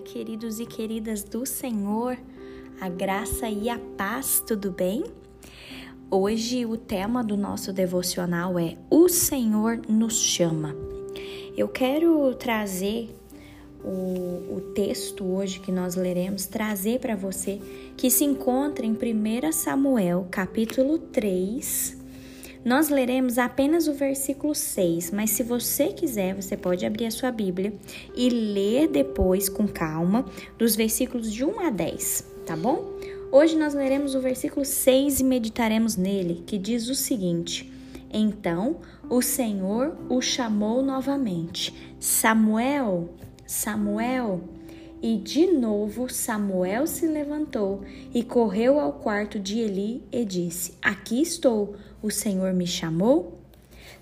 queridos e queridas do Senhor, a graça e a paz, tudo bem? Hoje o tema do nosso devocional é O Senhor nos chama. Eu quero trazer o, o texto hoje que nós leremos, trazer para você que se encontra em 1 Samuel, capítulo 3, nós leremos apenas o versículo 6, mas se você quiser, você pode abrir a sua Bíblia e ler depois com calma dos versículos de 1 a 10, tá bom? Hoje nós leremos o versículo 6 e meditaremos nele, que diz o seguinte: Então o Senhor o chamou novamente: Samuel, Samuel. E de novo Samuel se levantou e correu ao quarto de Eli e disse: Aqui estou, o Senhor me chamou?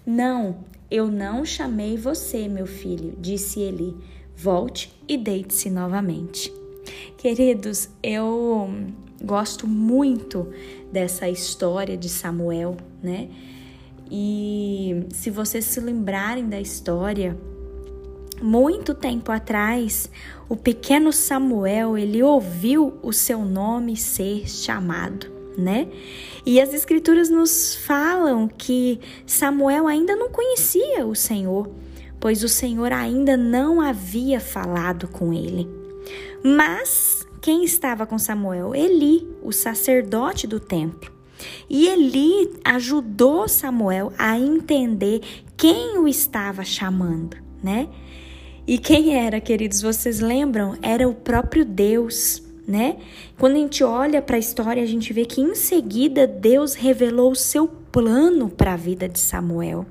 Não, eu não chamei você, meu filho, disse Eli. Volte e deite-se novamente. Queridos, eu gosto muito dessa história de Samuel, né? E se vocês se lembrarem da história, muito tempo atrás, o pequeno Samuel, ele ouviu o seu nome ser chamado, né? E as escrituras nos falam que Samuel ainda não conhecia o Senhor, pois o Senhor ainda não havia falado com ele. Mas quem estava com Samuel? Eli, o sacerdote do templo. E Eli ajudou Samuel a entender quem o estava chamando, né? E quem era, queridos? Vocês lembram? Era o próprio Deus, né? Quando a gente olha para a história, a gente vê que em seguida Deus revelou o seu plano para a vida de Samuel.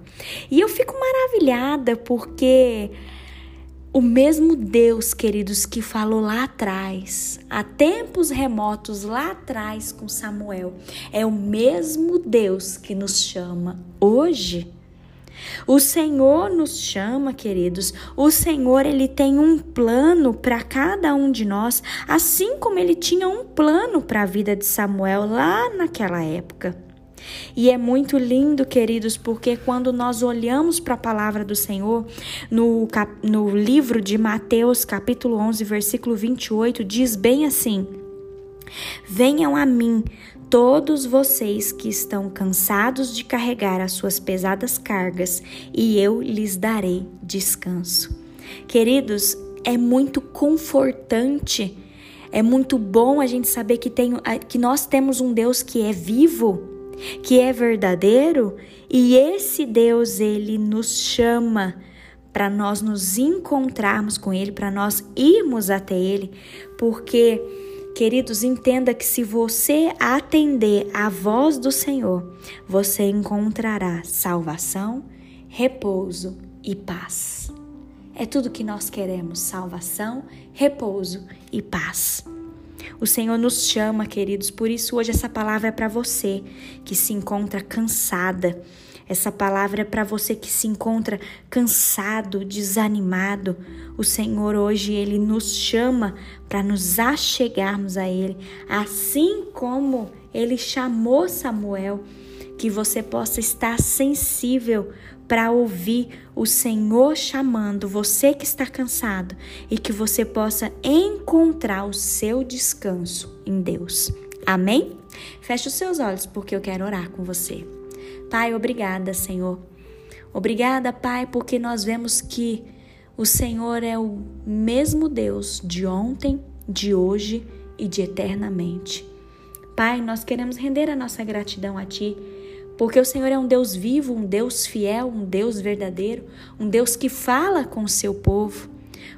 E eu fico maravilhada porque o mesmo Deus, queridos, que falou lá atrás, há tempos remotos lá atrás com Samuel, é o mesmo Deus que nos chama hoje o Senhor nos chama, queridos. O Senhor, ele tem um plano para cada um de nós, assim como ele tinha um plano para a vida de Samuel lá naquela época. E é muito lindo, queridos, porque quando nós olhamos para a palavra do Senhor, no, no livro de Mateus, capítulo 11, versículo 28, diz bem assim: Venham a mim todos vocês que estão cansados de carregar as suas pesadas cargas, e eu lhes darei descanso. Queridos, é muito confortante, é muito bom a gente saber que, tem, que nós temos um Deus que é vivo, que é verdadeiro, e esse Deus, ele nos chama para nós nos encontrarmos com ele, para nós irmos até ele, porque Queridos, entenda que se você atender à voz do Senhor, você encontrará salvação, repouso e paz. É tudo que nós queremos: salvação, repouso e paz. O Senhor nos chama, queridos, por isso hoje essa palavra é para você que se encontra cansada essa palavra é para você que se encontra cansado, desanimado. O Senhor hoje ele nos chama para nos achegarmos a ele, assim como ele chamou Samuel, que você possa estar sensível para ouvir o Senhor chamando você que está cansado e que você possa encontrar o seu descanso em Deus. Amém? Feche os seus olhos porque eu quero orar com você. Pai, obrigada, Senhor. Obrigada, Pai, porque nós vemos que o Senhor é o mesmo Deus de ontem, de hoje e de eternamente. Pai, nós queremos render a nossa gratidão a Ti, porque o Senhor é um Deus vivo, um Deus fiel, um Deus verdadeiro, um Deus que fala com o seu povo.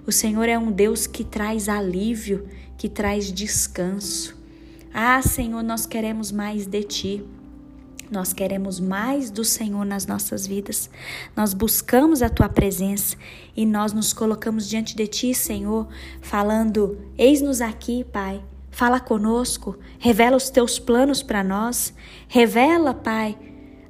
O Senhor é um Deus que traz alívio, que traz descanso. Ah, Senhor, nós queremos mais de Ti. Nós queremos mais do Senhor nas nossas vidas. Nós buscamos a tua presença e nós nos colocamos diante de ti, Senhor, falando: Eis-nos aqui, Pai. Fala conosco, revela os teus planos para nós. Revela, Pai,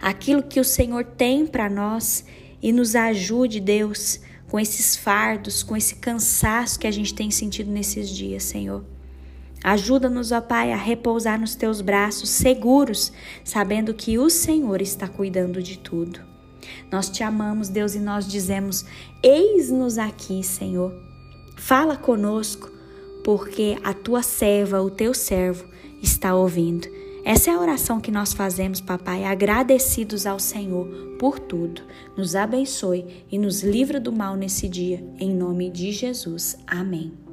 aquilo que o Senhor tem para nós e nos ajude, Deus, com esses fardos, com esse cansaço que a gente tem sentido nesses dias, Senhor. Ajuda-nos, ó Pai, a repousar nos teus braços seguros, sabendo que o Senhor está cuidando de tudo. Nós te amamos, Deus, e nós dizemos: Eis-nos aqui, Senhor. Fala conosco, porque a tua serva, o teu servo, está ouvindo. Essa é a oração que nós fazemos, papai, agradecidos ao Senhor por tudo. Nos abençoe e nos livra do mal nesse dia, em nome de Jesus. Amém.